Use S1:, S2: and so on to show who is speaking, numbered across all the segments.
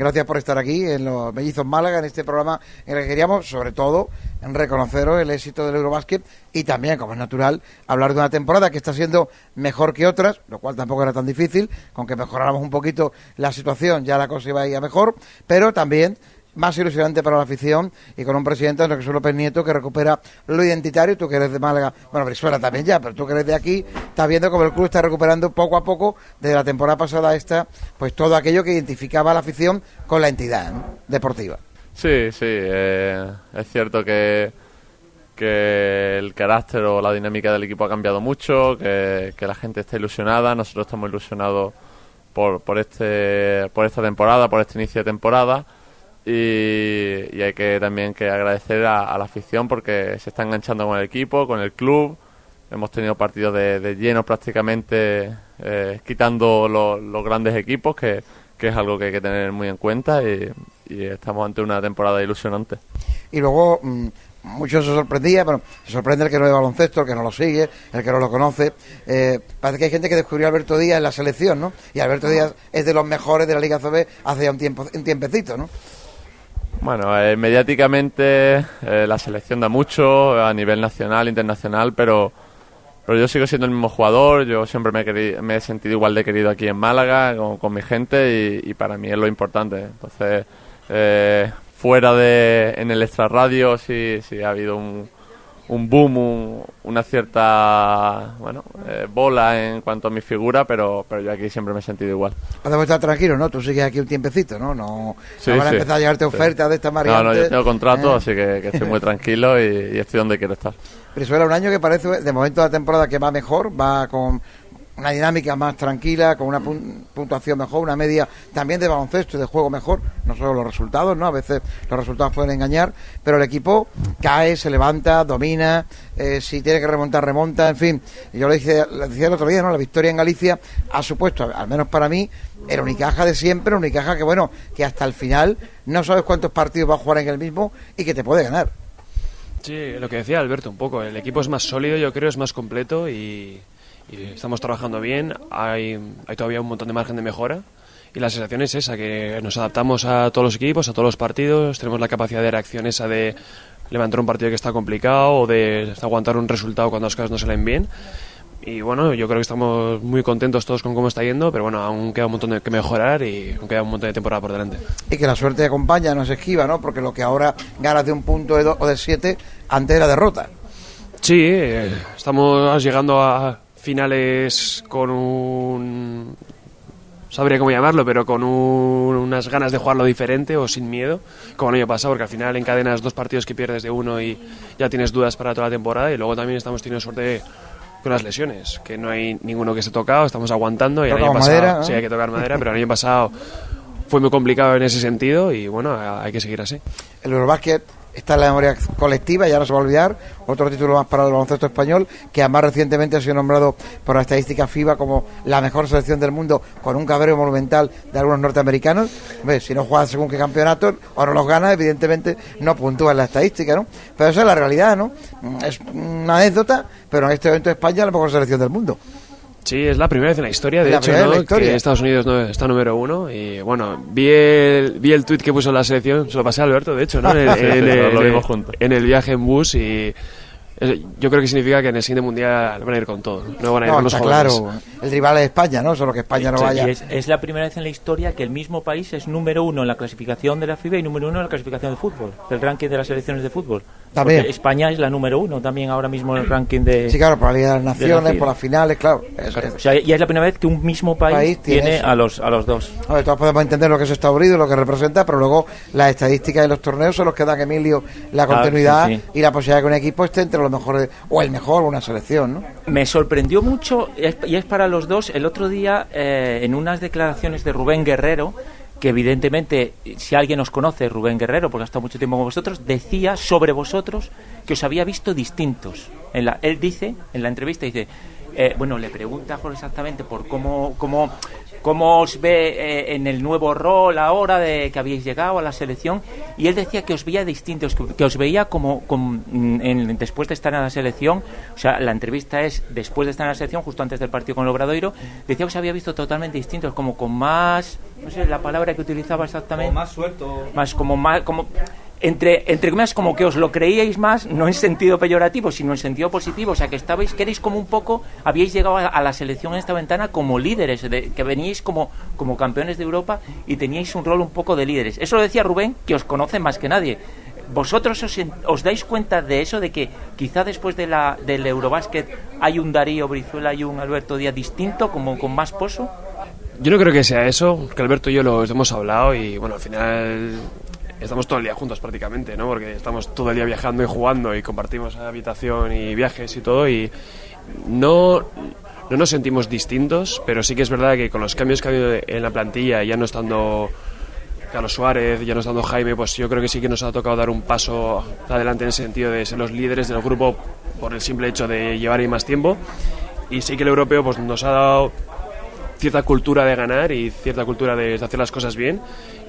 S1: gracias por estar aquí en los Mellizos Málaga, en este programa en el que queríamos, sobre todo, reconoceros el éxito del Eurobásquet y también, como es natural, hablar de una temporada que está siendo mejor que otras, lo cual tampoco era tan difícil, con que mejoráramos un poquito la situación, ya la cosa iba a ir a mejor, pero también más ilusionante para la afición y con un presidente, Jesús López Nieto, que recupera lo identitario. Tú que eres de Málaga, bueno, Brizuela también ya, pero tú que eres de aquí, estás viendo cómo el club está recuperando poco a poco, desde la temporada pasada esta, pues todo aquello que identificaba la afición con la entidad deportiva.
S2: Sí, sí, eh, es cierto que, que el carácter o la dinámica del equipo ha cambiado mucho, que, que la gente está ilusionada, nosotros estamos ilusionados por, por, este, por esta temporada, por este inicio de temporada y, hay que también que agradecer a, la afición porque se está enganchando con el equipo, con el club. Hemos tenido partidos de, de lleno prácticamente, eh, quitando los grandes equipos, que, es algo que hay que tener muy en cuenta y, estamos ante una temporada ilusionante.
S1: Y luego, mm, muchos se sorprendía, pero se sorprende el que no ve baloncesto, el que no lo sigue, el que no lo conoce. Eh, parece que hay gente que descubrió a Alberto Díaz en la selección, ¿no? Y Alberto Díaz es de los mejores de la Liga CB hace ya un, tiempo, un tiempecito, ¿no?
S2: Bueno, eh, mediáticamente eh, la selección da mucho a nivel nacional, internacional, pero, pero yo sigo siendo el mismo jugador, yo siempre me he, me he sentido igual de querido aquí en Málaga, con, mi gente, y, para mí es lo importante. Entonces, eh, fuera de, en el extrarradio sí, sí ha habido un, un boom, una cierta bueno eh, bola en cuanto a mi figura, pero, pero yo aquí siempre me he sentido igual.
S1: Podemos estar tranquilo, ¿no? Tú sigues aquí un tiempecito, ¿no? No, sí, van a empezar a llegarte ofertas de esta variante.
S2: No, no, yo tengo contrato, eh. así que, estoy muy tranquilo y, estoy donde quiero estar.
S1: Pero era un año que parece, de momento, la temporada que va mejor, va con una dinámica más tranquila, con una puntuación mejor, una media también de baloncesto y de juego mejor, no solo los resultados, ¿no? A veces los resultados pueden engañar, pero el equipo cae, se levanta, domina, eh, si tiene que remontar, remonta, en fin. Yo lo, dije, decía el otro día, ¿no? La victoria en Galicia ha supuesto, al menos para mí, era Unicaja de siempre, Unicaja que, bueno, que hasta el final no sabes cuántos partidos va a jugar en el mismo y que te puede ganar.
S3: Sí, lo que decía Alberto un poco, el equipo es más sólido, yo creo, es más completo y y estamos trabajando bien, hay, hay todavía un montón de margen de mejora y la sensación es esa, que nos adaptamos a todos los equipos, a todos los partidos, tenemos la capacidad de reacción esa de levantar un partido que está complicado o de aguantar un resultado cuando las cosas no salen bien. Y bueno, yo creo que estamos muy contentos todos con cómo está yendo, pero bueno, aún queda un montón de que mejorar y aún queda un montón de temporada por delante.
S1: Y que la suerte acompaña, no se esquiva, ¿no? Porque lo que ahora ganas de un punto de o de siete, antes era derrota.
S3: Sí, eh, estamos llegando a, finales con un sabría cómo llamarlo, pero con unas ganas de jugarlo diferente o sin miedo, como el año pasado, porque al final encadenas dos partidos que pierdes de uno y ya tienes dudas para toda la temporada y luego también estamos teniendo suerte con las lesiones, que no hay ninguno que se ha tocado, estamos aguantando y el año pasado sí hay que tocar madera, pero el año pasado fue muy complicado en ese sentido y bueno, hay que seguir así.
S1: El Eurobasket está en la memoria colectiva, ya no se va a olvidar, otro título más para el baloncesto español, que además recientemente ha sido nombrado por la estadística FIBA como la mejor selección del mundo, con un cabreo monumental de algunos norteamericanos. si no juegas según qué campeonato o no los ganas, evidentemente no puntúa en la estadística, ¿no? Pero esa es la realidad, ¿no? Es una anécdota, pero en este evento España la mejor selección del mundo.
S3: Sí, es la primera vez en la historia, de hecho, que Estados Unidos no está número uno. Y bueno, vi el, vi el tweet que puso la selección, se lo pasé a Alberto, de hecho, ¿no? en el viaje en bus y yo creo que significa que en el siguiente mundial van a ir con todo. No van a ir con los está claro.
S1: El rival es España, ¿no? Solo que España no vaya.
S4: Es, la primera vez en la historia que el mismo país es número uno en la clasificación de la FIBA y número uno en la clasificación de fútbol, el ranking de las selecciones de fútbol. También. España es la número uno también ahora mismo en el ranking de.
S1: Sí, claro, por la Liga de las Naciones, por las finales, claro.
S4: O sea, y es la primera vez que un mismo país, tiene, a los, a los dos.
S1: todos podemos entender lo que es Estados Unidos, lo que representa, pero luego las estadísticas de los torneos son los que dan Emilio la continuidad y la posibilidad de que un equipo esté entre los mejores o el mejor una selección, ¿no?
S4: Me sorprendió mucho, y es para los dos, el otro día eh, en unas declaraciones de Rubén Guerrero, que evidentemente, si alguien os conoce, Rubén Guerrero, porque ha estado mucho tiempo con vosotros, decía sobre vosotros que os había visto distintos. En la, él dice, en la entrevista, dice, eh, bueno, le pregunta Jorge exactamente por cómo, cómo, cómo os ve eh, en el nuevo rol ahora de que habéis llegado a la selección y él decía que os veía distintos, que, os veía como, como, mm, en- después de estar en la selección, o sea, la entrevista es después de estar en la selección, justo antes del partido con el Obradoiro, decía que os había visto totalmente distintos, como con más, no sé la palabra que utilizaba exactamente,
S5: más suelto.
S4: más como más como entre entre comillas como que os lo creíais más no en sentido peyorativo sino en sentido positivo. O sea que estabais que erais como un poco habíais llegado a, la selección en esta ventana como líderes de, que veníais como como campeones de Europa y teníais un rol un poco de líderes. Eso lo decía Rubén que os conoce más que nadie. Vosotros os, os dais cuenta de eso de que quizá después de la del Eurobásquet hay un Darío Brizuela y un Alberto Díaz distinto como con más pozo
S3: Yo no creo que sea eso, que Alberto y yo lo hemos hablado y bueno, al final estamos todo el día juntos prácticamente, ¿no? Porque estamos todo el día viajando y jugando y compartimos habitación y viajes y todo y no, no nos sentimos distintos, pero sí que es verdad que con los cambios que ha habido en la plantilla, ya no estando Carlos Suárez, ya no estando Jaime, pues yo creo que sí que nos ha tocado dar un paso adelante en el sentido de ser los líderes del grupo por el simple hecho de llevar ahí más tiempo. Y sí que el europeo pues nos ha dado cierta cultura de ganar y cierta cultura de hacer las cosas bien.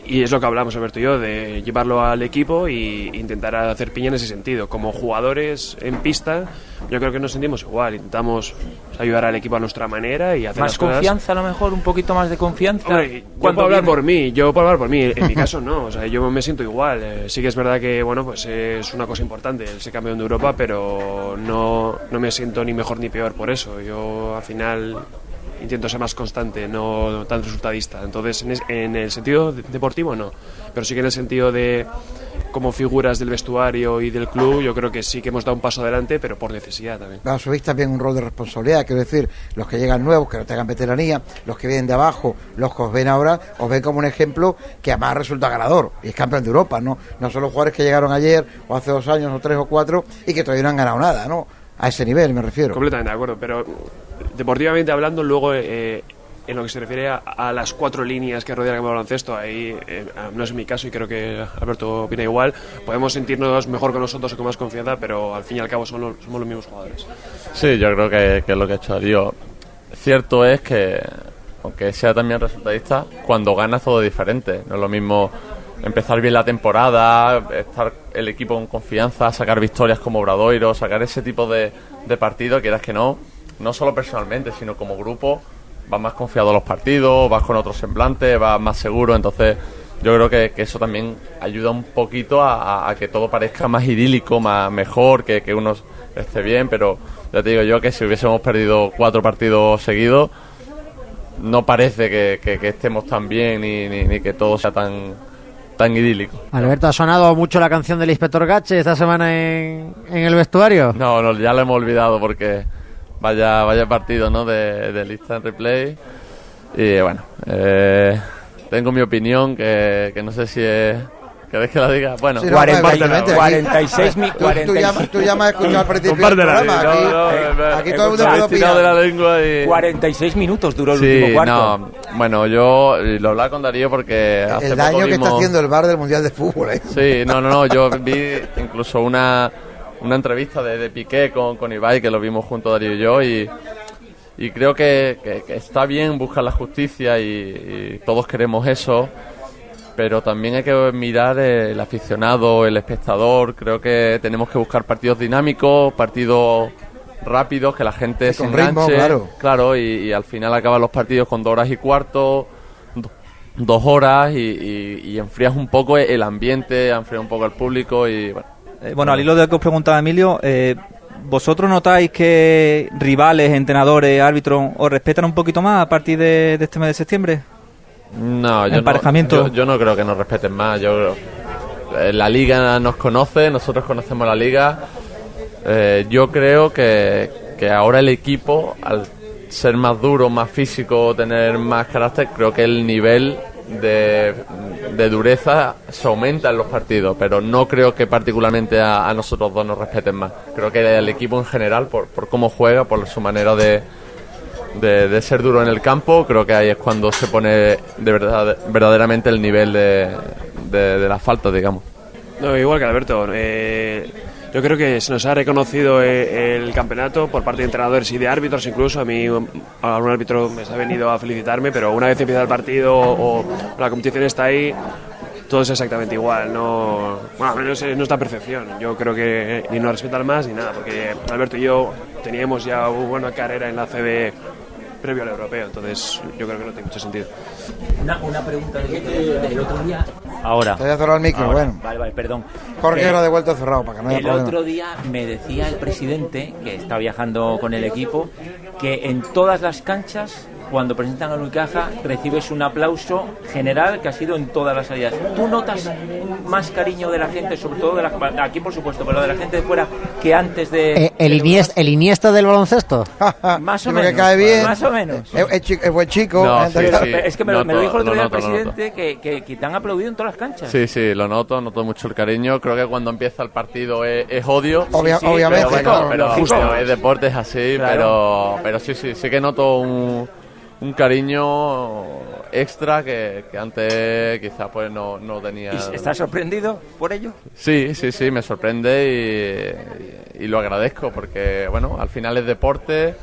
S3: Y es lo que hablamos, Alberto y yo, de llevarlo al equipo e intentar hacer piña en ese sentido. Como jugadores en pista, yo creo que nos sentimos igual. Intentamos ayudar al equipo a nuestra manera y hacer
S4: más
S3: las cosas
S4: confianza a lo mejor un poquito más de confianza
S3: Hombre, yo puedo hablar
S4: viene-
S3: por mí, yo puedo hablar por mí. En mi caso no, o sea, yo me siento igual. Eh, sí que es verdad que, bueno, pues es una cosa importante el ser campeón de Europa, pero no, no me siento ni mejor ni peor por eso. Yo al final intento ser más constante, no tan resultadista. Entonces, en, es- en el sentido de- deportivo no, pero sí que en el sentido de como figuras del vestuario y del club, yo creo que sí que hemos dado un paso adelante, pero por necesidad también.
S1: asumís también un rol de responsabilidad, quiero decir, los que llegan nuevos, que no tengan veteranía, los que vienen de abajo, los que os ven ahora, os ven como un ejemplo que además resulta ganador y es campeón de Europa, ¿no? No son los jugadores que llegaron ayer o hace dos años o tres o cuatro y que todavía no han ganado nada, ¿no? A ese nivel me refiero.
S3: Completamente de acuerdo, pero deportivamente hablando, luego eh, en lo que se refiere a, las cuatro líneas que rodean el baloncesto, ahí eh, no es mi caso y creo que Alberto opina igual, podemos sentirnos mejor con nosotros y con más confianza, pero al fin y al cabo somos, los- somos los mismos jugadores.
S2: Sí, yo creo que, es lo que ha hecho Darío. Cierto es que, aunque sea también resultadista, cuando ganas todo es diferente. No es lo mismo empezar bien la temporada, estar el equipo con confianza, sacar victorias como Obradoiro, sacar ese tipo de, de partidos, quieras que no, no solo personalmente, sino como grupo, vas más confiado a los partidos, vas con otro semblante, vas más seguro, entonces yo creo que, que eso también ayuda un poquito a, a- a que todo parezca más idílico, más mejor, que, que uno esté bien, pero ya te digo yo que si hubiésemos perdido cuatro partidos seguidos, no parece que, que- que estemos tan bien ni, ni- ni que todo sea tan, tan idílico.
S6: Alberto, ¿ha sonado mucho la canción del Inspector Gache esta semana en, en el vestuario?
S2: No, no, ya lo hemos olvidado porque vaya vaya partido ¿no? de, de lista en replay. Y bueno, eh, tengo mi opinión que, que no sé si es... ¿Queréis que la diga? Bueno,
S1: Sí, no,
S4: Cuarenta-
S1: evidentemente, aquí-
S4: 46 mi-
S1: Tú, tú
S4: 46.
S1: llamas, tú llamas a escuchar al principio del programa. Aquí,
S2: no, no,
S1: eh, aquí
S2: eh,
S1: todo el mundo puede
S2: tirado de la
S1: opinar.
S2: lengua y...
S4: 46 minutos duró el
S2: Sí,
S4: último cuarto.
S2: no, bueno, yo lo hablaba con Darío porque hace
S1: El
S2: poco
S1: daño que está
S2: vimos-
S1: haciendo el bar del Mundial de Fútbol, ¿eh?
S2: Sí, no, no, no, yo vi incluso una, una entrevista de, de Piqué con, con Ibai que lo vimos junto Darío y yo y, y creo que, que- que está bien buscar la justicia y, y todos queremos eso, pero también hay que mirar el aficionado, el espectador, creo que tenemos que buscar partidos dinámicos, partidos rápidos, que la gente
S1: Sí,
S2: se
S1: con ritmo,
S2: enganche,
S1: claro.
S2: y, y al final acaban los partidos con dos horas y cuarto, do- dos horas y, y- y enfrías un poco el ambiente, enfrías un poco al público y bueno.
S5: Eh, bueno, al hilo de lo que os preguntaba Emilio, eh, ¿vosotros notáis que rivales, entrenadores, árbitros os respetan un poquito más a partir de, de este mes de septiembre?
S2: No, yo. No, yo, yo no creo que nos respeten más. Yo eh, la liga nos conoce, nosotros conocemos la liga. Eh, yo creo que, que ahora el equipo, al ser más duro, más físico, tener más carácter, creo que el nivel de, dureza se aumenta en los partidos, pero no creo que particularmente a, nosotros dos nos respeten más. Creo que el equipo en general, por, por cómo juega, por su manera de, de, ser duro en el campo, creo que ahí es cuando se pone de verdad, verdaderamente el nivel de, de, de las faltas, digamos.
S3: No, igual que Alberto. eh, Yo creo que se nos ha reconocido eh, el campeonato por parte de entrenadores y de árbitros incluso. A mí um, algún árbitro me ha venido a felicitarme, pero una vez empieza el partido o la competición está ahí, todo es exactamente igual. No, bueno, al menos es nuestra percepción. Yo creo que ni nos respetan más ni nada, porque Alberto y yo teníamos ya una buena carrera en la CB previo al europeo, entonces yo creo que no tiene mucho sentido.
S4: Una, una pregunta del, del otro día. Ahora.
S1: Te voy a cerrar el micro,
S4: Ahora.
S1: bueno.
S4: Vale, vale, perdón.
S1: Jorge
S4: Que
S1: lo ha devuelto cerrado para que no haya
S4: el
S1: problema.
S4: otro día me decía el presidente, que está viajando con el equipo, que en todas las canchas, cuando presentan a Unicaja, recibes un aplauso general que ha sido en todas las salidas. ¿Tú notas más cariño de la gente, sobre todo de la, aquí por supuesto, pero de la gente de fuera, que antes de...
S6: Eh, el,
S4: de-
S6: Iniesta, ¿El Iniesta del baloncesto?
S4: Más o
S1: que
S4: menos,
S1: cae bien.
S4: más o menos.
S1: Es, es es buen chico.
S2: No,
S1: ¿eh?
S2: sí,
S1: Está-
S2: sí.
S4: Es que me, lo- me lo
S2: Noto,
S4: dijo el otro día
S2: noto,
S4: el presidente, que, que, que te han aplaudido en todas las canchas.
S2: Sí, sí, lo noto, noto mucho el cariño. Creo que cuando empieza el partido es, es odio.
S1: Obvia-
S4: sí,
S1: obviamente,
S2: pero,
S1: claro,
S2: bueno, pero justo, es deporte, es así,
S4: Claro.
S2: pero, pero sí, sí, sí que noto un, un cariño extra que, que antes quizás pues no, no tenía.
S4: ¿Y ¿Estás sorprendido por ello?
S2: Sí, sí, sí, me sorprende y, y lo agradezco porque, bueno, al final es deporte.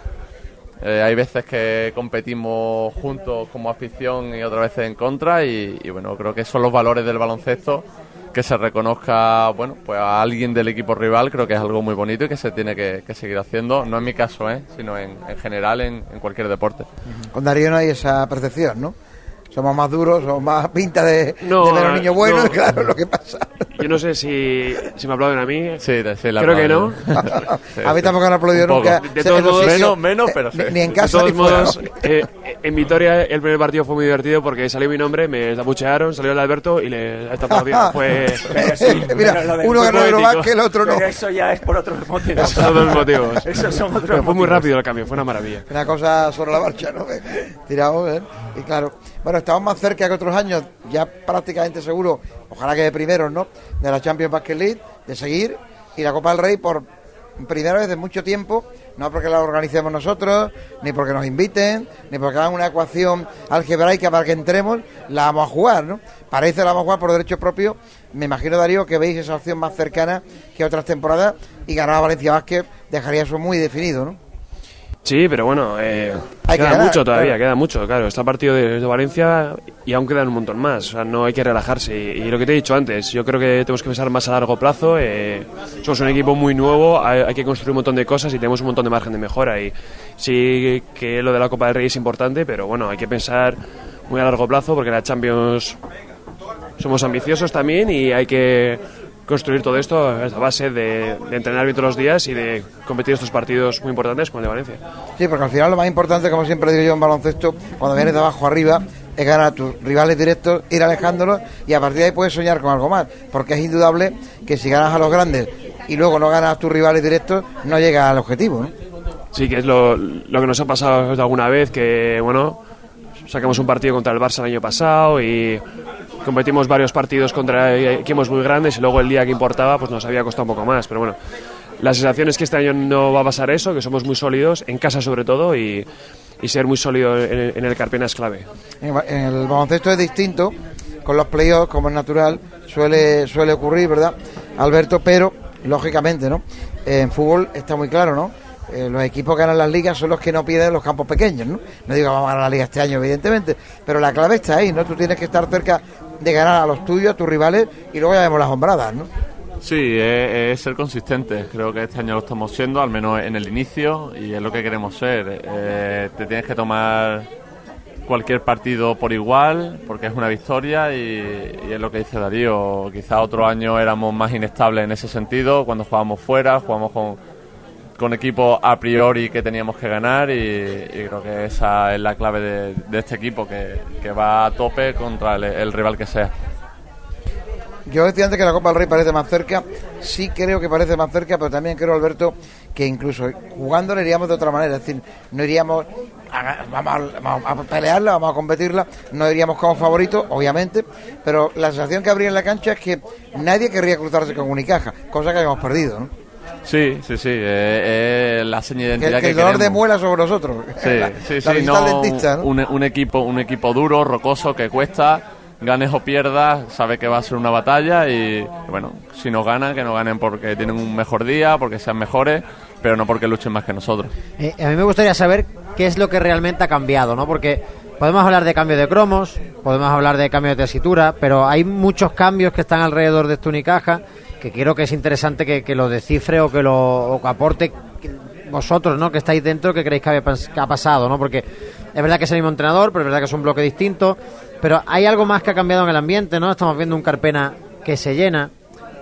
S2: eh, hay veces que competimos juntos como afición y otras veces en contra y, y, bueno, creo que son los valores del baloncesto que se reconozca, bueno, pues a alguien del equipo rival creo que es algo muy bonito y que se tiene que, seguir haciendo, no en mi caso, ¿eh? sino en, en general en, en cualquier deporte.
S1: Con Darío no hay esa percepción, ¿no? Somos más duros, somos más pinta de,
S3: No,
S1: de menos niños buenos,
S3: no.
S1: claro, lo que pasa.
S3: Yo no sé si, si me aplauden a mí.
S2: Sí, de- sí, la
S3: Creo que no.
S2: Sí,
S1: a mí
S2: sí.
S1: tampoco han aplaudido
S2: Un
S1: nunca.
S3: De todos modos-
S2: Menos- menos, pero sí.
S1: Ni, ni en
S3: De
S1: casa
S3: todos
S1: ni fuera.
S3: modos, eh, en Vitoria el primer partido fue muy divertido porque salió mi nombre, me abuchearon, salió el Alberto y le está aplaudiendo. Fue
S1: Mira,
S4: Pero de-
S1: uno ganó el
S3: poético.
S1: Eurobasket, el otro no.
S4: Pero eso ya es por otros motivos.
S3: esos motivos.
S4: Son otros
S3: Pero fue muy
S4: motivos.
S3: rápido el cambio, fue una maravilla.
S1: Una cosa sobre la marcha, ¿no? Tirado, ¿eh? Y claro, bueno, estamos más cerca que otros años, ya prácticamente seguro, ojalá que de primeros, ¿no? De la Champions Basket League, de seguir, y la Copa del Rey por primera vez en mucho tiempo, no porque la organicemos nosotros, ni porque nos inviten, ni porque hagan una ecuación algebraica para que entremos, la vamos a jugar, ¿no? Parece la vamos a jugar por derecho propio. Me imagino, Darío, que veis esa opción más cercana que otras temporadas y ganar a Valencia Basket dejaría eso muy definido, ¿no?
S3: Sí, pero bueno, eh,
S1: Hay que
S3: queda
S1: ganar,
S3: mucho todavía,
S1: claro.
S3: queda mucho, claro. Está partido de, de Valencia y aún quedan un montón más. O sea, no hay que relajarse. Y, y lo que te he dicho antes, yo creo que tenemos que pensar más a largo plazo. eh, somos un equipo muy nuevo, hay, hay que construir un montón de cosas y tenemos un montón de margen de mejora. Y sí que lo de la Copa del Rey es importante, pero bueno, hay que pensar muy a largo plazo porque la Champions somos ambiciosos también y hay que construir todo esto a base de, de entrenar bien todos los días y de competir estos partidos muy importantes con el de Valencia.
S1: Sí, porque al final lo más importante, como siempre digo yo en baloncesto, cuando vienes de abajo arriba, es ganar a tus rivales directos, ir alejándolos y a partir de ahí puedes soñar con algo más. Porque es indudable que si ganas a los grandes y luego no ganas a tus rivales directos, no llegas al objetivo. ¿no?
S3: Sí, que es lo, lo que nos ha pasado alguna vez, que bueno, sacamos un partido contra el Barça el año pasado y competimos varios partidos contra equipos muy grandes y luego el día que importaba pues nos había costado un poco más, pero bueno, la sensación es que este año no va a pasar eso, que somos muy sólidos, en casa sobre todo, y, y ser muy sólido en, el- en el Carpena es clave.
S1: En el baloncesto es distinto, con los playoffs, como es natural, suele, suele ocurrir, ¿verdad, Alberto? Pero, lógicamente, ¿no? En fútbol está muy claro, ¿no? Eh, los equipos que ganan las ligas son los que no pierden los campos pequeños, ¿no? No digo que vamos a ganar la liga este año, evidentemente, pero la clave está ahí, ¿no? Tú tienes que estar cerca de ganar a los tuyos, a tus rivales, y luego ya vemos las hombradas, ¿no?
S2: Sí, es, ser consistente. Creo que este año lo estamos siendo, al menos en el inicio, y es lo que queremos ser. Eh, te tienes que tomar cualquier partido por igual, porque es una victoria, y, y es lo que dice Darío. Quizá otro año éramos más inestables en ese sentido, cuando jugábamos fuera, jugamos con, con equipos a priori que teníamos que ganar, y, y creo que esa es la clave de, este equipo, que, que va a tope contra el- el rival que sea.
S1: Yo decía antes que la Copa del Rey parece más cerca, sí creo que parece más cerca, pero también creo, Alberto, que incluso jugando le iríamos de otra manera, es decir, no iríamos a, vamos a, vamos a pelearla, vamos a competirla, no iríamos como favoritos, obviamente, pero la sensación que habría en la cancha es que nadie querría cruzarse con Unicaja, cosa que habíamos perdido, ¿no?
S2: Sí, sí, sí, eh, eh, la seña de
S1: Que,
S2: identidad
S1: que
S2: que,
S1: el dolor de muela sobre nosotros.
S2: Sí,
S1: la,
S2: sí,
S1: la
S2: sí, no,
S1: dentista, ¿no?
S2: un, un equipo, un equipo duro, rocoso, que cuesta, ganes o pierdas, sabe que va a ser una batalla y bueno, si no ganan, que no ganen porque tienen un mejor día, porque sean mejores, pero no porque luchen más que nosotros.
S6: Eh, a mí me gustaría saber qué es lo que realmente ha cambiado, ¿no? Porque podemos hablar de cambio de cromos, podemos hablar de cambio de tesitura, pero hay muchos cambios que están alrededor de esta Unicaja que creo que es interesante que, que lo descifre o que lo o que aporte vosotros, ¿no? Que estáis dentro, que creéis que, había que ha pasado, ¿no? Porque es verdad que es el mismo entrenador, pero es verdad que es un bloque distinto. Pero hay algo más que ha cambiado en el ambiente, ¿no? Estamos viendo un Carpena que se llena.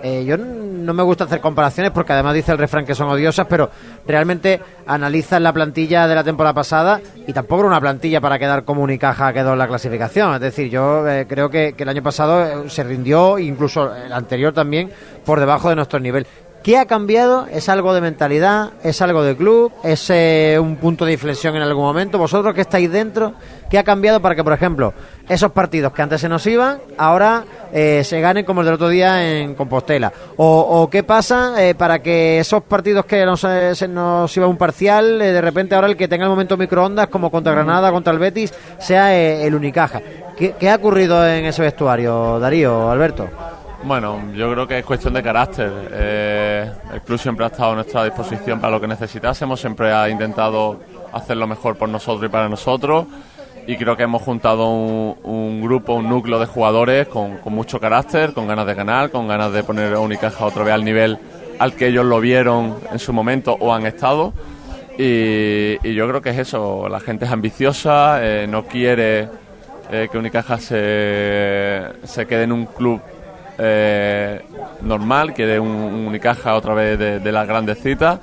S6: Eh, yo no me gusta hacer comparaciones porque además dice el refrán que son odiosas, pero realmente analizas la plantilla de la temporada pasada y tampoco era una plantilla para quedar como Unicaja quedó en la clasificación. Es decir, yo eh, creo que, que el año pasado eh, se rindió, incluso el anterior también, por debajo de nuestro nivel. ¿Qué ha cambiado? ¿Es algo de mentalidad? ¿Es algo de club? ¿Es eh, un punto de inflexión en algún momento? ¿Vosotros que estáis dentro? ¿Qué ha cambiado para que, por ejemplo, esos partidos que antes se nos iban, ahora eh, se ganen como el del otro día en Compostela? ¿O, o qué pasa eh, para que esos partidos que nos, eh, se nos iba un parcial, de repente ahora el que tenga el momento microondas, como contra Granada, contra el Betis, sea el Unicaja? ¿Qué, ¿Qué ha ocurrido en ese vestuario, Darío, Alberto?
S2: Bueno, yo creo que es cuestión de carácter. Eh, el club siempre ha estado a nuestra disposición para lo que necesitásemos, siempre ha intentado hacer lo mejor por nosotros y para nosotros. Y creo que hemos juntado un, un grupo, un núcleo de jugadores con, con mucho carácter, con ganas de ganar, con ganas de poner a Unicaja otra vez al nivel al que ellos lo vieron en su momento o han estado. Y, yo creo que es eso, la gente es ambiciosa, eh, no quiere eh, que Unicaja se, se quede en un club eh, normal, quiere un, un Unicaja otra vez de, de las grandes citas.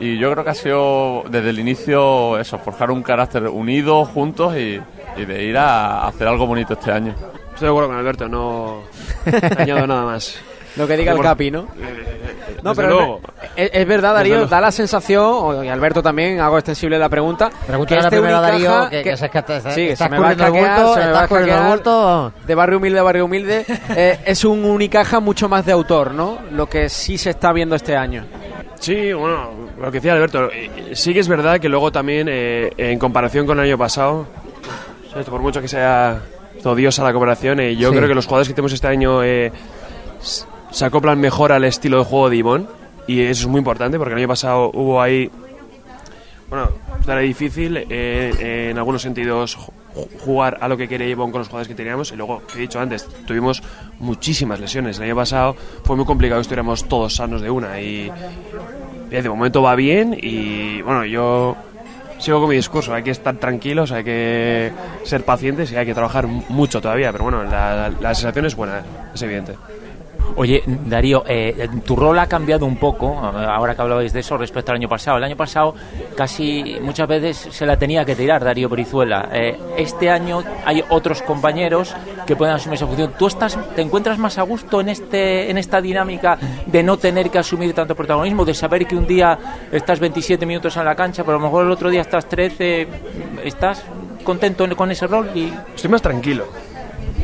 S2: Y yo creo que ha sido desde el inicio eso, forjar un carácter unido, juntos y, y de ir a hacer algo bonito este año.
S3: Estoy de acuerdo con Alberto, no añado nada más.
S7: Lo que diga el Capi, ¿no? No,
S3: Desde
S7: pero
S3: luego.
S7: es, es verdad, Darío, da la sensación, o- y Alberto también, hago extensible la pregunta.
S6: Pregúntale
S7: este
S6: primero Darío,
S7: Unicaja
S6: que, que, es que te-
S7: sí, se me va a escaquear,
S6: bulto,
S7: se me va a de barrio humilde a barrio humilde, eh, es un Unicaja mucho más de autor, ¿no? Lo que sí se está viendo este año.
S3: Sí, bueno, lo que decía Alberto, eh, sí que es verdad que luego también, eh, en comparación con el año pasado, por mucho que sea odiosa la comparación, eh, yo
S6: Sí.
S3: creo que los jugadores que tenemos este año eh, se acoplan mejor al estilo de juego de Ivón, y eso es muy importante, porque el año pasado hubo ahí, bueno, era difícil eh, en algunos sentidos ju- jugar a lo que quería Ivón con los jugadores que teníamos, y luego, he dicho antes, tuvimos muchísimas lesiones. El año pasado fue muy complicado que estuviéramos todos sanos de una, y de momento va bien y bueno, yo sigo con mi discurso, hay que estar tranquilos, hay que ser pacientes y hay que trabajar mu- mucho todavía, pero bueno, la, la sensación es buena, es evidente.
S4: Oye, Darío, eh, tu rol ha cambiado un poco, ahora que hablabais de eso, respecto al año pasado. El año pasado casi muchas veces se la tenía que tirar Darío Brizuela. Eh, este año hay otros compañeros que pueden asumir esa función. ¿Tú estás, te encuentras más a gusto en, este, en esta dinámica de no tener que asumir tanto protagonismo, de saber que un día estás 27 minutos en la cancha, pero a lo mejor el otro día estás 13, ¿estás contento con ese rol? Y
S3: Estoy más tranquilo,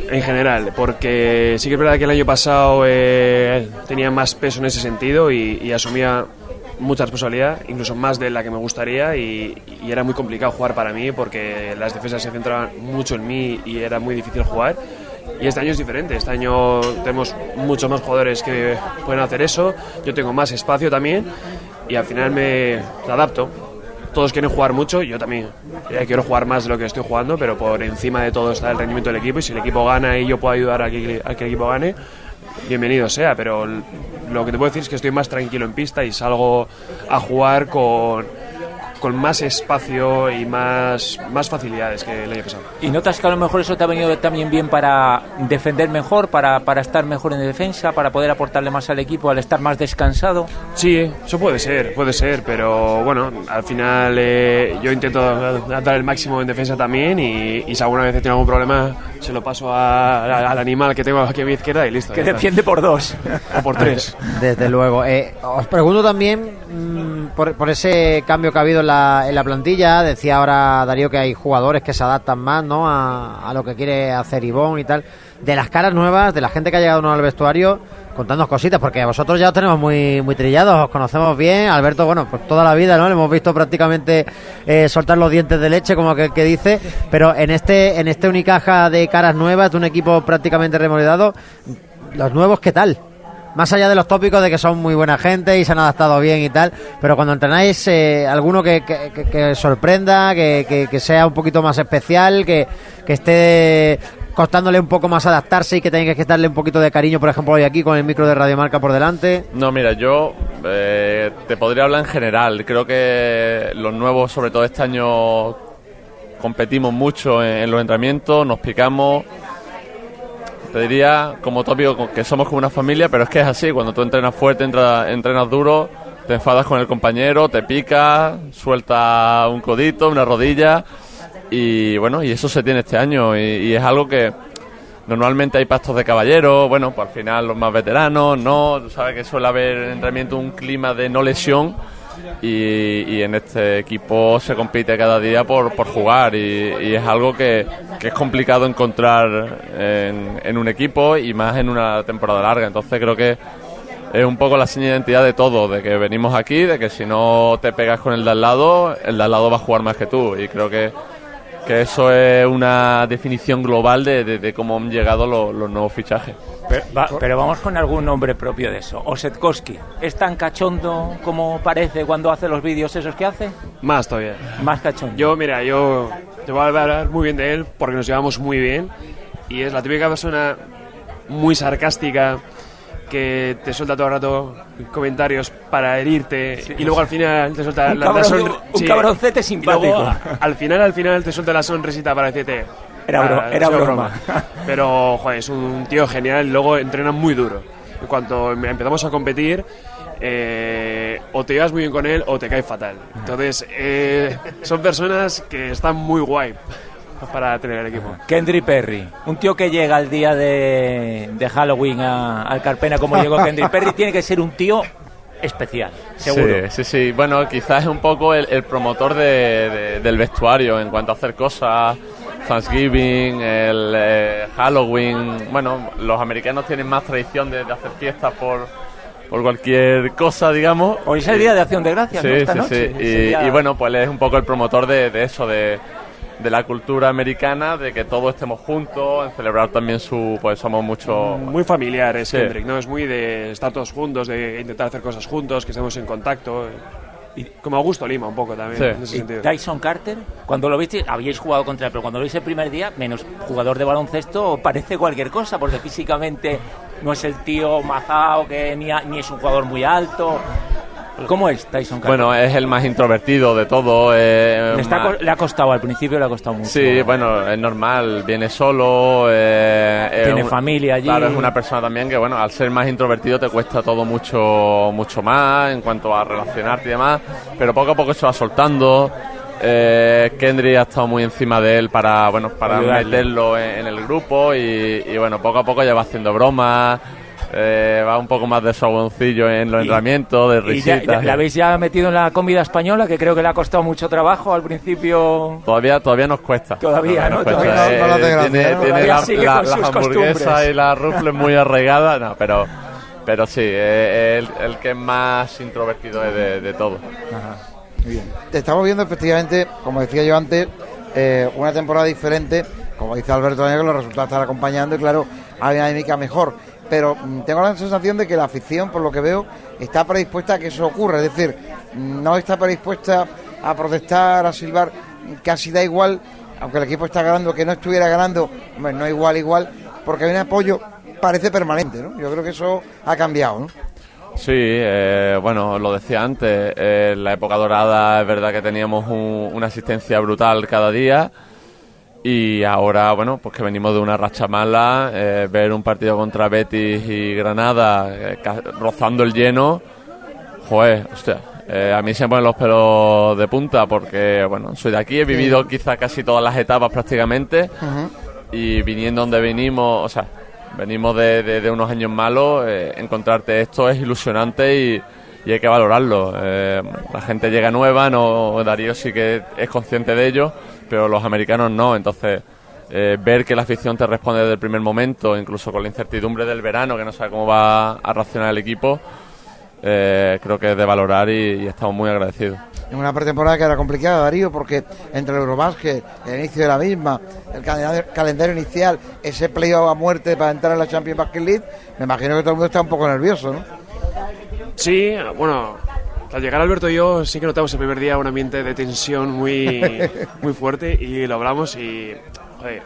S3: en general, porque sí que es verdad que el año pasado eh, tenía más peso en ese sentido y, asumía mucha responsabilidad, incluso más de la que me gustaría y, y era muy complicado jugar para mí porque las defensas se centraban mucho en mí y era muy difícil jugar. Y este año es diferente, este año tenemos muchos más jugadores que pueden hacer eso, yo tengo más espacio también y al final me adapto todos quieren jugar mucho, yo también eh, quiero jugar más de lo que estoy jugando, pero por encima de todo está el rendimiento del equipo y si el equipo gana y yo puedo ayudar a que, a que el equipo gane, bienvenido sea, pero lo que te puedo decir es que estoy más tranquilo en pista y salgo a jugar con, con más espacio y más, más facilidades que el año pasado.
S4: ¿Y notas que a lo mejor eso te ha venido también bien para defender mejor, para, para estar mejor en defensa, para poder aportarle más al equipo al estar más descansado?
S3: Sí, eso puede ser, puede ser, pero bueno, al final eh, yo intento dar el máximo en defensa también y, y si alguna vez he tenido algún problema se lo paso a- a- al animal que tengo aquí a mi izquierda y listo.
S4: Que defiende por dos.
S3: O por tres.
S6: Desde luego. Eh, os pregunto también mm, por, ese cambio que ha habido en la, en la plantilla. Decía ahora Darío que hay jugadores que se adaptan más ¿no? a, lo que quiere hacer Ivón y tal. de las caras nuevas, de la gente que ha llegado nuevo al vestuario, contándonos cositas, porque vosotros ya os tenemos muy, muy trillados, os conocemos bien. Alberto, bueno, pues toda la vida, ¿no? Le hemos visto prácticamente eh, soltar los dientes de leche, como aquel que dice, pero en este, en este Unicaja de caras nuevas, de un equipo prácticamente remodelado, los nuevos, ¿qué tal? Más allá de los tópicos de que son muy buena gente y se han adaptado bien y tal, pero cuando entrenáis, eh, alguno que, que- que- que sorprenda, que, sea un poquito más especial, que, que esté costándole un poco más adaptarse y que tengáis que darle un poquito de cariño, por ejemplo, hoy aquí con el micro de Radiomarca por delante.
S2: No, mira, yo eh, te podría hablar en general. Creo que los nuevos, sobre todo este año, competimos mucho en, en los entrenamientos, nos picamos. Te diría, como tópico, que somos como una familia, pero es que es así. Cuando tú entrenas fuerte, entra- entrenas duro, te enfadas con el compañero, te picas, suelta un codito, una rodilla. Y bueno, y eso se tiene este año. Y, es algo que Normalmente hay pastos de caballeros, bueno, pues al final los más veteranos, no, tú sabes que suele haber en entrenamiento un clima de no lesión y, en este equipo se compite cada día por, por jugar y, es algo que, es complicado encontrar en, en un equipo y más en una temporada larga, entonces creo que es un poco la señal de identidad de todo, de que venimos aquí, de que si no te pegas con el de al lado, el de al lado va a jugar más que tú y creo que que eso es una definición global de, de- cómo han llegado los nuevos fichajes.
S4: Pero, va- pero vamos con algún nombre propio de eso. Osetkowski, ¿es tan cachondo como parece cuando hace los vídeos esos que hace?
S3: Más todavía.
S4: Más cachondo.
S3: Yo, mira, yo te voy a hablar muy bien de él porque nos llevamos muy bien y es la típica persona muy sarcástica que te suelta todo el rato comentarios para herirte y luego al final te suelta
S4: Un
S3: la, la
S4: cabrón-
S3: sonri-
S4: un cabroncete
S3: y luego,
S4: simpático.
S3: al final, al final te suelta la sonrisita para decirte
S4: Era bro-
S3: "Ah,
S4: era
S3: sido
S4: broma".
S3: Pero, joder, es un tío genial. Luego entrena muy duro. En cuanto em- empezamos a competir, eh, o te llevas muy bien con él o te cae fatal. Entonces, eh, son personas que están muy guay para tener el equipo.
S4: Kendry Perry, un tío que llega al día de, de Halloween a- al Carpena como llegó Kendry Perry, tiene que ser un tío especial, seguro.
S2: Sí, sí, sí. Bueno, quizás es un poco el, el promotor de- de- del vestuario en cuanto a hacer cosas. Thanksgiving, el eh, Halloween. Bueno, los americanos tienen más tradición de, de hacer fiestas por, por cualquier cosa, digamos.
S4: Hoy es el día de Acción de Gracias,
S2: Sí,
S4: ¿no? Esta
S2: sí,
S4: noche.
S2: sí. Y,
S4: día-
S2: y bueno, pues él es un poco el promotor de, de eso, de, de la cultura americana, de que todos estemos juntos, en celebrar también su. Pues somos mucho.
S3: Muy familiar es
S2: Sí.
S3: Kendrick, ¿no? Es muy de estar todos juntos, de intentar hacer cosas juntos, que estemos en contacto. Y como Augusto Lima, un poco también,
S2: Sí.
S3: en ese sentido.
S4: Tyson Carter, cuando lo viste, habíais jugado contra él, pero cuando lo viste el primer día, menos jugador de baloncesto, parece cualquier cosa, porque físicamente no es el tío mazao, que ni, a- ni es un jugador muy alto. ¿Cómo es Tyson?
S2: Bueno, es el más introvertido de todo. eh,
S4: le, está
S2: más-
S4: co- le ha costado, al principio le ha costado mucho.
S2: Sí, bueno, es normal, viene solo. eh,
S4: Tiene familia allí.
S2: Claro, es una persona también que, bueno, al ser más introvertido te cuesta todo mucho, mucho más en cuanto a relacionarte y demás, pero poco a poco se va soltando. Eh, Kendry ha estado muy encima de él para, bueno, para
S4: Ayudarle.
S2: meterlo en, en el grupo y, y, bueno, poco a poco ya va haciendo bromas. Eh, va un poco más de saboncillo en los entrenamientos, de
S4: ya, ya- ¿Le habéis ya metido en la comida española? Que creo que le ha costado mucho trabajo al principio.
S2: Todavía, todavía nos cuesta.
S4: Todavía, ¿no?
S2: Eh, tiene
S1: ¿no?
S2: tiene
S4: Todavía
S2: la, la- las hamburguesas y las rufles muy arraigadas. No, pero, pero sí, es el, el que es más introvertido es de, de todo.
S1: Estamos viendo efectivamente, como decía yo antes, eh, una temporada diferente. Como dice Alberto Daniel, los resultados están acompañando y claro, hay una dinámica mejor. Pero mm, tengo la sensación de que la afición, por lo que veo, está predispuesta a que eso ocurra. Es decir, mm, no está predispuesta a protestar, a silbar. Casi da igual, aunque el equipo está ganando, que no estuviera ganando, hombre, no igual, igual, porque hay un apoyo, parece permanente, ¿no? Yo creo que eso ha cambiado, ¿no?
S2: Sí, eh, bueno, lo decía antes, eh, en la época dorada es verdad que teníamos un- una asistencia brutal cada día y ahora, bueno, pues que venimos de una racha mala, eh, ver un partido contra Betis y Granada eh, rozando el lleno, joder, hostia, eh, a mí se me ponen los pelos de punta porque, bueno, soy de aquí, he vivido quizá casi todas las etapas prácticamente y viniendo donde venimos, o sea, venimos de, de- de unos años malos, eh, encontrarte esto es ilusionante y, y hay que valorarlo. Eh, la gente llega nueva, no Darío sí que es consciente de ello, pero los americanos no, entonces eh, ver que la afición te responde desde el primer momento, incluso con la incertidumbre del verano, que no sabe cómo va a reaccionar el equipo, eh, creo que es de valorar y, y estamos muy agradecidos.
S1: En una pretemporada que era complicada, Darío, porque entre el Eurobásquet, el inicio de la misma, el calendario inicial, ese playoff a muerte para entrar en la Champions Basket League, me imagino que todo el mundo está un poco nervioso, ¿no?
S3: Sí, bueno, al llegar Alberto y yo sí que notamos el primer día un ambiente de tensión muy, muy fuerte y lo hablamos y joder,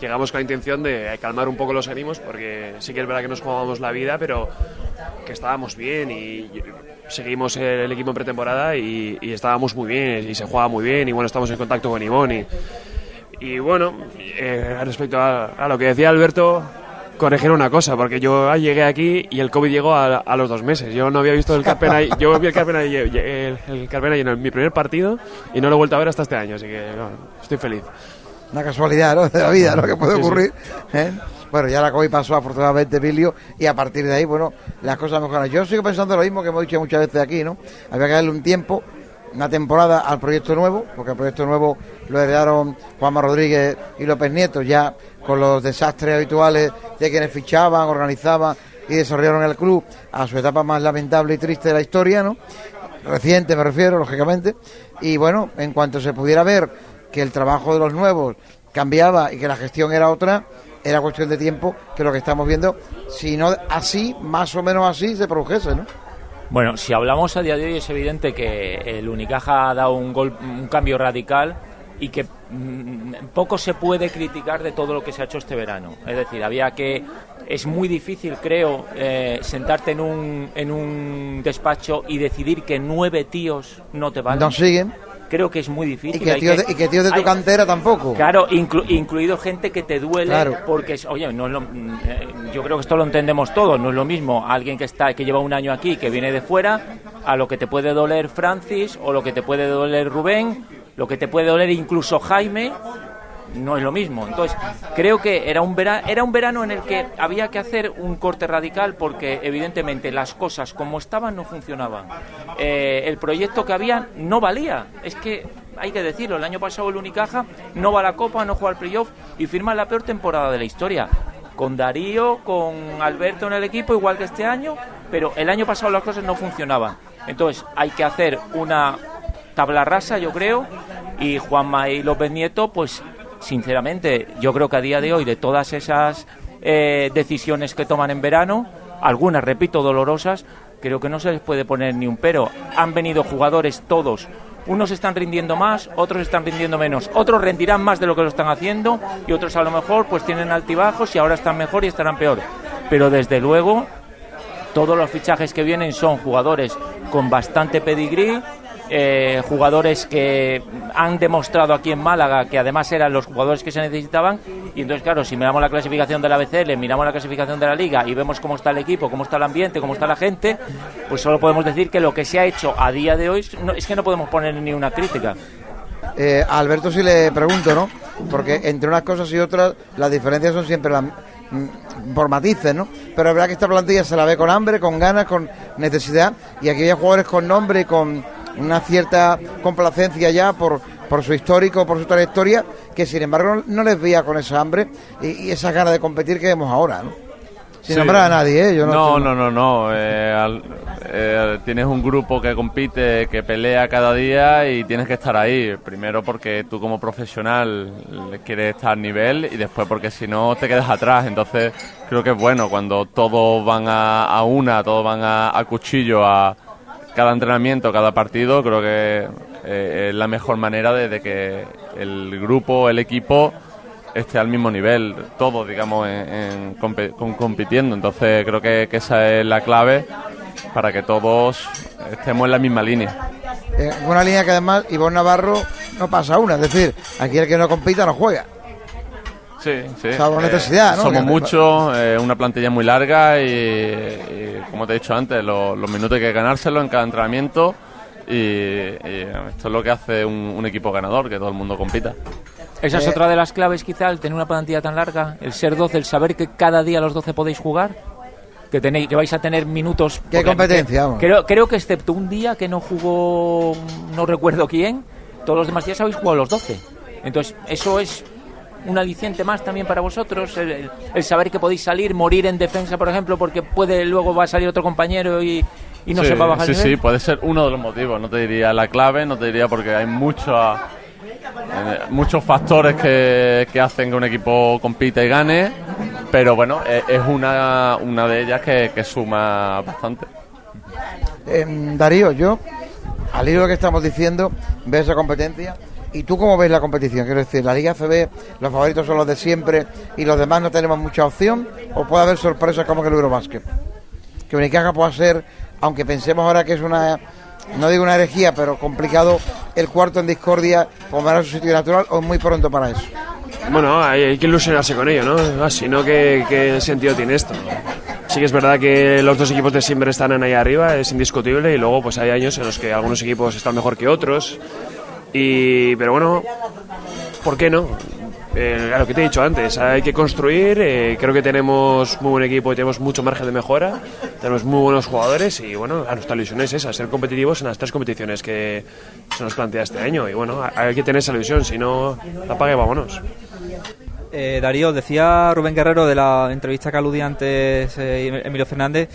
S3: llegamos con la intención de calmar un poco los ánimos porque sí que es verdad que nos jugábamos la vida, pero que estábamos bien y seguimos el equipo en pretemporada y, y estábamos muy bien y se jugaba muy bien y bueno, estamos en contacto con Ivonne y, y bueno, eh, respecto a, a lo que decía Alberto, corregir una cosa, porque yo llegué aquí y el COVID llegó a, a los dos meses. Yo no había visto el Carpena, yo vi el Carpena, el, el Carpena en mi primer partido y no lo he vuelto a ver hasta este año, así que bueno, estoy feliz.
S1: Una casualidad, ¿no? De la vida, ¿no? Que puede
S3: Sí, sí.
S1: ocurrir. ¿eh? Bueno, ya la COVID pasó afortunadamente, Emilio, y a partir de ahí, bueno, las cosas mejoran. Yo sigo pensando lo mismo que hemos dicho muchas veces aquí, ¿no? Había que darle un tiempo, una temporada al proyecto nuevo, porque el proyecto nuevo lo heredaron Juanma Rodríguez y López Nieto, ya con los desastres habituales de quienes fichaban, organizaban y desarrollaron el club a su etapa más lamentable y triste de la historia, ¿no? Reciente me refiero, lógicamente. Y bueno, en cuanto se pudiera ver que el trabajo de los nuevos cambiaba y que la gestión era otra, era cuestión de tiempo que lo que estamos viendo, si no así, más o menos así, se produjese, ¿no?
S4: Bueno, si hablamos a día de hoy es evidente que el Unicaja ha dado un, gol, un cambio radical y que poco se puede criticar de todo lo que se ha hecho este verano. Es decir, había que... Es muy difícil, creo, eh, sentarte en un, en un despacho y decidir que nueve tíos no te valen.
S1: No siguen.
S4: Creo que es muy
S1: Y
S4: difícil.
S1: que
S4: hay
S1: tíos de, y que tíos de tu
S4: hay-
S1: cantera tampoco.
S4: Claro, inclu- incluido gente que te duele
S1: Claro.
S4: porque es, oye, no es lo- mm, eh, yo creo que esto lo entendemos todos, no es lo mismo alguien que está que lleva un año aquí, que viene de fuera, a lo que te puede doler Francis o lo que te puede doler Rubén, lo que te puede doler incluso Jaime, no es lo mismo. Entonces, creo que era un verano, era un verano en el que había que hacer un corte radical porque evidentemente las cosas como estaban no funcionaban. Eh, el proyecto que había no valía. Es que hay que decirlo, el año pasado el Unicaja no va a la Copa, no juega al playoff y firma la peor temporada de la historia. Con Darío, con Alberto en el equipo, igual que este año, pero el año pasado las cosas no funcionaban. Entonces hay que hacer una tabla rasa, yo creo, y Juanma y López Nieto, pues sinceramente, yo creo que a día de hoy, de todas esas eh, decisiones que toman en verano, algunas, repito, dolorosas, creo que no se les puede poner ni un pero. Han venido jugadores todos. Unos están rindiendo más, otros están rindiendo menos. Otros rendirán más de lo que lo están haciendo y otros a lo mejor pues tienen altibajos y ahora están mejor y estarán peor. Pero desde luego todos los fichajes que vienen son jugadores con bastante pedigrí, eh, jugadores que han demostrado aquí en Málaga que además eran los jugadores que se necesitaban. Y entonces, claro, si miramos la clasificación de la BCL, miramos la clasificación de la Liga y vemos cómo está el equipo, cómo está el ambiente, cómo está la gente, pues solo podemos decir que lo que se ha hecho a día de hoy no- es que no podemos poner ni una crítica.
S1: Eh, Alberto sí le pregunto, ¿no? Porque entre unas cosas y otras las diferencias son siempre las por matices, ¿no? Pero es verdad que esta plantilla se la ve con hambre, con ganas, con necesidad y aquí hay jugadores con nombre y con una cierta complacencia ya por, por su histórico, por su trayectoria, que sin embargo no, les veía con esa hambre y, y esas ganas de competir que vemos ahora, ¿no? Sin
S2: Sí.
S1: nombrar a nadie, ¿eh? Yo no,
S2: no,
S1: estoy-
S2: no, no, no. eh, al- eh, tienes un grupo que compite, que pelea cada día y tienes que estar ahí. Primero porque tú como profesional quieres estar a nivel y después porque si no te quedas atrás. Entonces creo que es bueno cuando todos van a, a una, todos van a, a cuchillo a cada entrenamiento, cada partido. Creo que eh, es la mejor manera de, que el grupo, el equipo esté al mismo nivel, todos, digamos, en, compitiendo. Entonces creo que, esa es la clave para que todos estemos en la misma línea.
S1: Una línea que además Ivonne Navarro no pasa una, es decir, aquí el que no compita no juega.
S2: Sí, sí.
S1: Salvo necesidad, ¿no?
S2: Somos
S1: Que-
S2: muchos, eh, una plantilla muy larga y, y, como te he dicho antes, lo- los minutos hay que ganárselo en cada entrenamiento y, y esto es lo que hace un, un equipo ganador, que todo el mundo compita.
S4: Esa es
S1: Eh,
S4: otra de las claves, quizá, el tener una plantilla tan larga, el ser 12, el saber que cada día los 12 podéis jugar, que tenéis, que vais a tener minutos.
S1: ¿Qué competencia, vamos?
S4: Creo, creo que excepto un día que no jugó, no recuerdo quién, todos los demás días habéis jugado los 12. Entonces, eso es un aliciente más también para vosotros? El, el- el saber que podéis salir, morir en defensa, por ejemplo, porque puede luego va a salir otro compañero y, y no
S2: sí,
S4: se va a bajar
S2: Sí,
S4: el nivel.
S2: sí, puede ser uno de los motivos. No te diría la clave, no te diría porque hay muchos eh, muchos factores que, que hacen que un equipo compita y gane, pero bueno, eh, es una, una de ellas que, que suma bastante.
S1: Em, Darío, yo, al hilo de lo que estamos diciendo, veo esa competencia. ¿Y tú cómo ves la competición? Quiero decir, la Liga CB, los favoritos son los de siempre y los demás no tenemos mucha opción, o puede haber sorpresas como que el Eurobásquet. Que Unicaja pueda ser, aunque pensemos ahora que es una, no digo una herejía, pero complicado, el cuarto en discordia, como era su sitio natural, o muy pronto para eso.
S3: Bueno, hay, hay que ilusionarse con ello, ¿no? Ah, Si no, ¿qué, qué sentido tiene esto? Sí que es verdad que los dos equipos de siempre están ahí arriba, es indiscutible, y luego pues hay años en los que algunos equipos están mejor que otros. Y, pero bueno, ¿por qué no? Eh, a lo que te he dicho antes, hay que construir, eh, creo que tenemos muy buen equipo tenemos mucho margen de mejora, tenemos muy buenos jugadores y bueno, a nuestra ilusión es esa, ser competitivos en las tres competiciones que se nos plantea este año y bueno, hay que tener esa ilusión, si no, apague, vámonos.
S5: Eh, Darío, decía Rubén Guerrero de la entrevista que aludía antes eh, Emilio Fernández,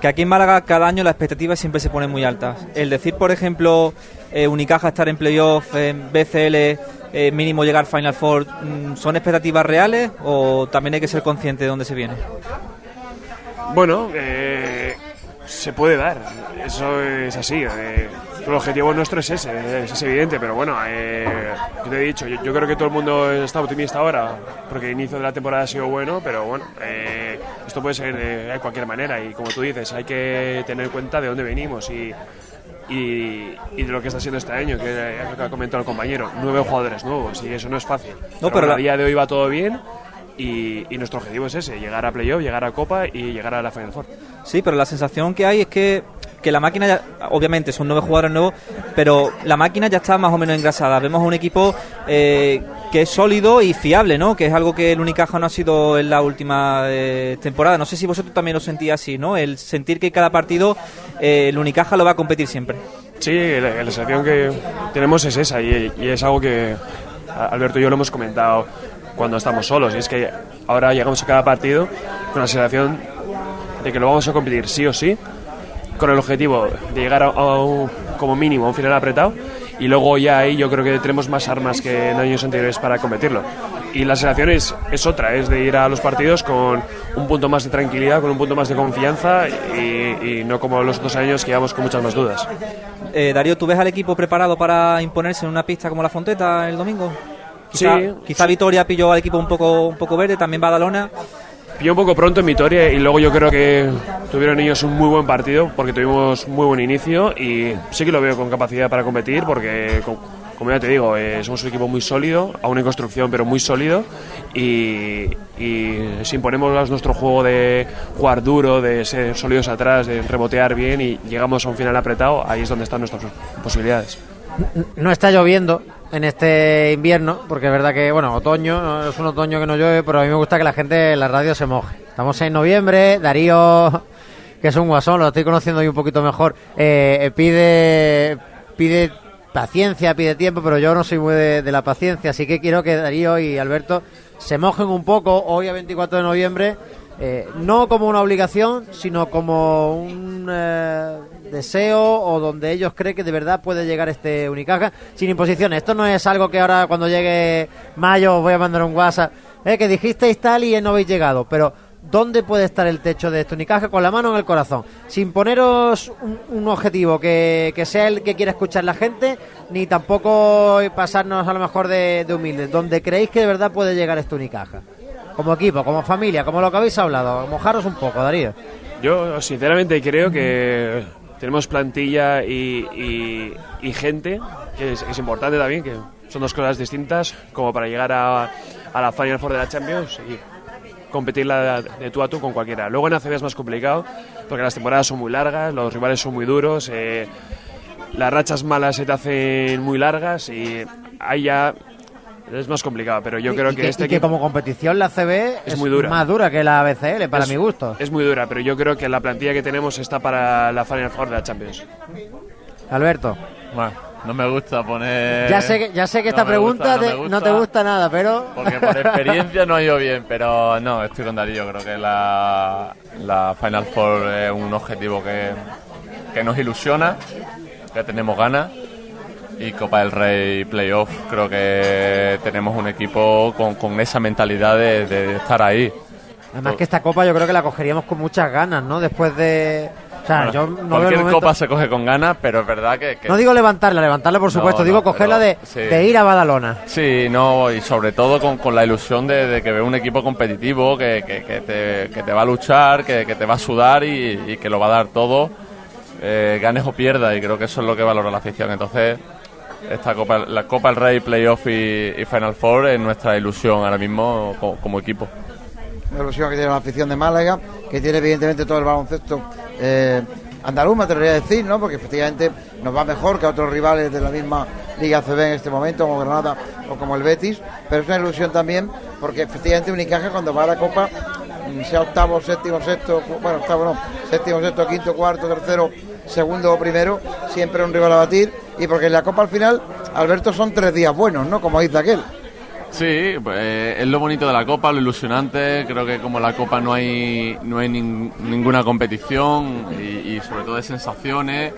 S5: que aquí en Málaga cada año las expectativas siempre se ponen muy altas. El decir, por ejemplo, eh, Unicaja estar en playoff, en BCL, eh, mínimo llegar Final Four, mm, ¿son expectativas reales o también hay que ser consciente de dónde se viene?
S3: Bueno, eh, se puede dar, eso es así. eh, el objetivo nuestro es ese, es, evidente, pero bueno, eh, yo te he dicho, yo, yo creo que todo el mundo está optimista ahora, porque el inicio de la temporada ha sido bueno, pero bueno, eh, esto puede ser de de cualquier manera y como tú dices, hay que tener en cuenta de dónde venimos y, y, y de lo que está siendo este año, que es lo que ha comentado el compañero, nueve jugadores nuevos y eso no es fácil.
S5: No,
S3: pero
S5: pero
S3: bueno,
S5: la-
S3: a día de hoy va todo bien. Y, y nuestro objetivo es ese, llegar a playoff, llegar a Copa y llegar a la Final Four.
S5: Sí, pero la sensación que hay es que, que la máquina, ya, obviamente son nueve jugadores nuevos, pero la máquina ya está más o menos engrasada. Vemos un equipo eh, que es sólido y fiable, ¿no? Que es algo que el Unicaja no ha sido en la última eh, temporada. No sé si vosotros también lo sentíais así, ¿no? El sentir que cada partido eh, el Unicaja lo va a competir siempre.
S3: Sí, la, la sensación que tenemos es esa y, y es algo que Alberto y yo lo hemos comentado cuando estamos solos y es que ahora llegamos a cada partido con la sensación de que lo vamos a competir sí o sí con el objetivo de llegar a, a un- como mínimo a un final apretado y luego ya ahí yo creo que tenemos más armas que en años anteriores para competirlo. Y la sensación es, es otra, es de ir a los partidos con un punto más de tranquilidad, con un punto más de confianza y, y no como los otros años que íbamos con muchas más dudas.
S5: Eh, Darío, ¿tú ves al equipo preparado para imponerse en una pista como la Fonteta el domingo? Quizá,
S3: Sí.
S5: quizá Vitoria pilló al equipo un poco, un poco verde, también Badalona.
S3: Pilló un poco pronto en Vitoria y luego yo creo que tuvieron ellos un muy buen partido porque tuvimos muy buen inicio y sí que lo veo con capacidad para competir porque, co- como ya te digo, eh, somos un equipo muy sólido, aún en construcción pero muy sólido y, y si imponemos nuestro juego de jugar duro, de ser sólidos atrás, de rebotear bien y llegamos a un final apretado, ahí es donde están nuestras posibilidades.
S6: No está lloviendo en este invierno, porque es verdad que, bueno, otoño, es un otoño que no llueve, pero a mí me gusta que la gente en la radio se moje. Estamos en noviembre, Darío, que es un guasón, lo estoy conociendo hoy un poquito mejor, eh, pide, pide paciencia, pide tiempo, pero yo no soy muy de, de la paciencia, así que quiero que Darío y Alberto se mojen un poco hoy a 24 de noviembre, eh, no como una obligación, sino como un eh, deseo o donde ellos creen que de verdad puede llegar este Unicaja sin imposiciones. Esto no es algo que ahora cuando llegue mayo os voy a mandar un WhatsApp, eh, que dijisteis tal y no habéis llegado, pero ¿dónde puede estar el techo de este Unicaja? Con la mano en el corazón, sin poneros un, un objetivo que, que sea el que quiera escuchar la gente, ni tampoco pasarnos a lo mejor de, de humildes, donde creéis que de verdad puede llegar este Unicaja. Como equipo, como familia, como lo que habéis hablado. Mojaros un poco, Darío.
S3: Yo sinceramente creo que tenemos plantilla y, gente, que es, importante también, que son dos cosas distintas, como para llegar a, la Final Four de la Champions y competirla de, de tú a tú con cualquiera. Luego en ACB es más complicado, porque las temporadas son muy largas, los rivales son muy duros, eh, las rachas malas se te hacen muy largas y ahí ya es más complicado, pero yo
S6: Y-
S3: creo
S6: y
S3: que, este
S6: y que como competición la CB
S3: Es muy dura.
S6: más dura que la BCL, para
S3: es-
S6: mi gusto.
S3: Es muy dura, pero yo creo que la plantilla que tenemos está para la Final Four de la Champions.
S6: Alberto.
S2: Bueno, No me gusta poner...
S6: Ya sé que, ya sé que esta
S2: No me gusta,
S6: pregunta
S2: no
S6: te-
S2: me
S6: no te
S2: gusta.
S6: gusta nada, pero...
S2: Porque por experiencia no ha ido bien, pero no, estoy con Darío. Creo que la, la Final Four es un objetivo que, que nos ilusiona, que tenemos ganas. Y Copa del Rey Playoff, creo que tenemos un equipo con, con esa mentalidad de, de estar ahí.
S6: Además que esta copa yo creo que la cogeríamos con muchas ganas, ¿no? Después de... O sea,
S2: Bueno,
S6: yo no veo
S2: cualquier
S6: momento-
S2: copa se coge con ganas, pero es verdad que, que-
S6: No digo levantarla, levantarla por supuesto,
S2: no,
S6: digo cogerla
S2: pero-
S6: de,
S2: sí.
S6: de ir a Badalona.
S2: Sí, no, y sobre todo con, con la ilusión de, de que ve un equipo competitivo que, que- que te, que te va a luchar, que, que te va a sudar y, y que lo va a dar todo, eh, ganes o pierdas, y creo que eso es lo que valora la afición. Entonces, esta Copa, la Copa del Rey, Playoff y, Final Four es nuestra ilusión ahora mismo como, equipo.
S1: Una ilusión que tiene la afición de Málaga, que tiene evidentemente todo el baloncesto eh, andaluz, me atrevería a decir, ¿no? Porque efectivamente nos va mejor que a otros rivales de la misma Liga CB en este momento, como Granada o como el Betis, pero es una ilusión también porque efectivamente Unicaja cuando va a la Copa, mm, sea octavo, séptimo, sexto, bueno, octavo no, séptimo, sexto, quinto, cuarto, tercero, segundo o primero, siempre un rival a batir, y porque en la Copa al final, Alberto, son tres días buenos, ¿no? Como dice aquel.
S2: Sí, pues, eh, es lo bonito de la Copa, lo ilusionante. Creo que como la Copa no hay, no hay nin- ninguna competición y, sobre todo de sensaciones.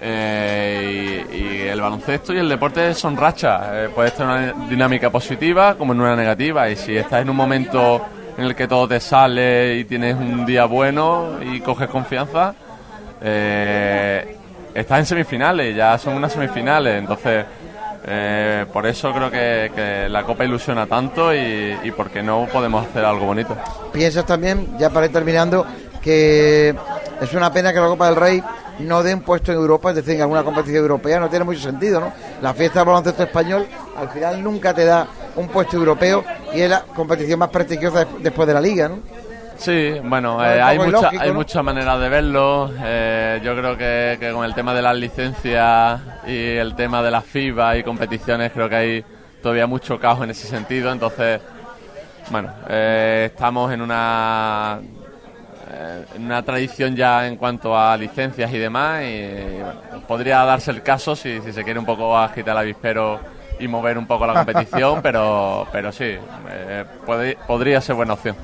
S2: eh, y, el baloncesto y el deporte son rachas. Eh, puedes tener una dinámica positiva como en una negativa. Y si estás en un momento en el que todo te sale y tienes un día bueno y coges confianza, eh, estás en semifinales, ya son unas semifinales. Entonces, eh, por eso creo que, la Copa ilusiona tanto y, porque no podemos hacer algo bonito.
S1: piensas también, ya para ir terminando, que es una pena que la Copa del Rey no dé un puesto en Europa, es decir, en alguna competición europea, no tiene mucho sentido, ¿no? La fiesta del baloncesto español al final nunca te da un puesto europeo y es la competición más prestigiosa des- después de la liga, ¿no?
S2: Sí, bueno,
S1: No,
S2: eh, hay, mucha,
S1: ilógico,
S2: hay
S1: ¿no?
S2: muchas maneras de verlo. Eh, yo creo que, que con el tema de las licencias y el tema de las FIBA y competiciones, creo que hay todavía mucho caos en ese sentido. Entonces, bueno, eh, estamos en una, eh, en una tradición ya en cuanto a licencias y demás. Y, bueno, podría darse el caso si, si se quiere un poco agitar el avispero y mover un poco la competición, pero, pero sí, eh, puede- podría ser buena opción.